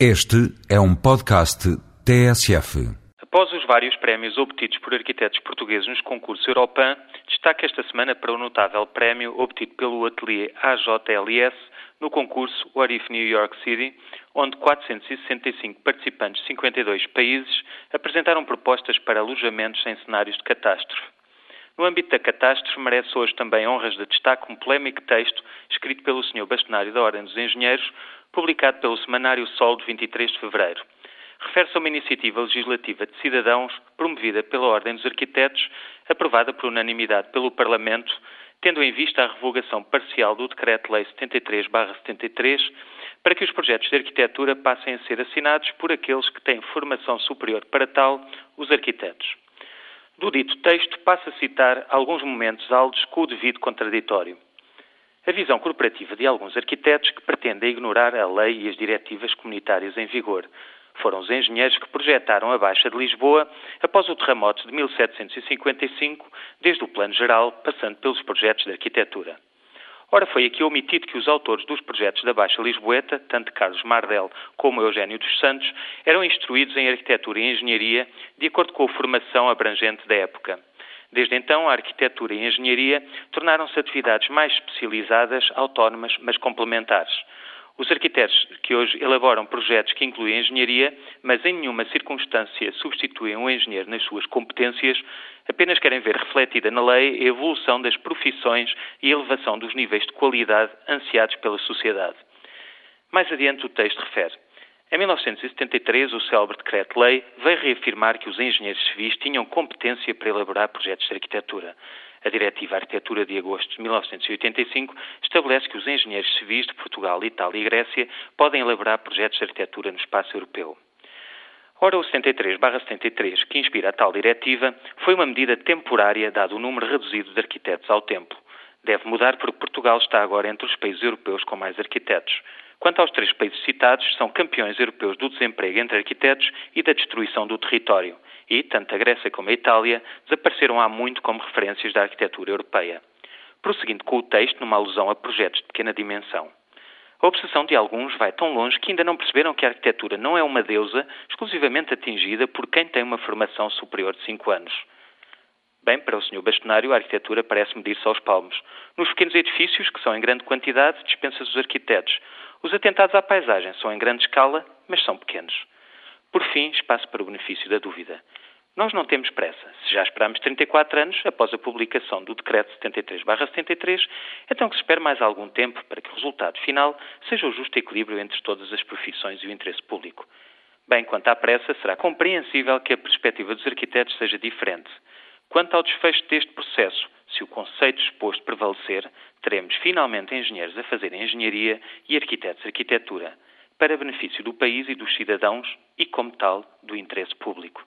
Este é um podcast TSF. Após os vários prémios obtidos por arquitetos portugueses nos concursos Europan, destaca esta semana para o notável prémio obtido pelo ateliê AJLS no concurso What If New York City, onde 465 participantes de 52 países apresentaram propostas para alojamentos em cenários de catástrofe. No âmbito da catástrofe, merece hoje também honras de destaque um polémico texto escrito pelo Sr. Bastonário da Ordem dos Engenheiros, publicado pelo Semanário Sol de 23 de fevereiro. Refere-se a uma iniciativa legislativa de cidadãos promovida pela Ordem dos Arquitetos, aprovada por unanimidade pelo Parlamento, tendo em vista a revogação parcial do Decreto-Lei 73-73, para que os projetos de arquitetura passem a ser assinados por aqueles que têm formação superior para tal, os arquitetos. Do dito texto, passo a citar alguns momentos altos com o devido contraditório a visão corporativa de alguns arquitetos que pretendem ignorar a lei e as diretivas comunitárias em vigor. Foram os engenheiros que projetaram a Baixa de Lisboa após o terremoto de 1755, desde o Plano Geral, passando pelos projetos de arquitetura. Ora, foi aqui omitido que os autores dos projetos da Baixa Lisboeta, tanto Carlos Mardel como Eugênio dos Santos, eram instruídos em arquitetura e engenharia de acordo com a formação abrangente da época. Desde então, a arquitetura e a engenharia tornaram-se atividades mais especializadas, autónomas, mas complementares. Os arquitetos que hoje elaboram projetos que incluem engenharia, mas em nenhuma circunstância substituem um engenheiro nas suas competências, apenas querem ver refletida na lei a evolução das profissões e a elevação dos níveis de qualidade ansiados pela sociedade. Mais adiante, o texto refere. Em 1973, o célebre Decreto-Lei veio reafirmar que os engenheiros civis tinham competência para elaborar projetos de arquitetura. A Diretiva Arquitetura de agosto de 1985 estabelece que os engenheiros civis de Portugal, Itália e Grécia podem elaborar projetos de arquitetura no espaço europeu. Ora, o 73-73, que inspira a tal diretiva, foi uma medida temporária, dado o número reduzido de arquitetos ao tempo. Deve mudar porque Portugal está agora entre os países europeus com mais arquitetos. Quanto aos três países citados, são campeões europeus do desemprego entre arquitetos e da destruição do território. E, tanto a Grécia como a Itália desapareceram há muito como referências da arquitetura europeia. Prosseguindo com o texto, numa alusão a projetos de pequena dimensão. A obsessão de alguns vai tão longe que ainda não perceberam que a arquitetura não é uma deusa exclusivamente atingida por quem tem uma formação superior de 5 anos. Bem, para o Sr. Bastonário, a arquitetura parece medir-se aos palmos. Nos pequenos edifícios, que são em grande quantidade, dispensa-se os arquitetos. Os atentados à paisagem são em grande escala, mas são pequenos. Por fim, espaço para o benefício da dúvida. Nós não temos pressa. Se já esperamos 34 anos após a publicação do Decreto 73-73, então que se espere mais algum tempo para que o resultado final seja o justo equilíbrio entre todas as profissões e o interesse público. Bem, quanto à pressa, será compreensível que a perspectiva dos arquitetos seja diferente. Quanto ao desfecho deste processo, se o conceito exposto prevalecer, teremos finalmente engenheiros a fazer engenharia e arquitetos arquitetura, para benefício do país e dos cidadãos e, como tal, do interesse público.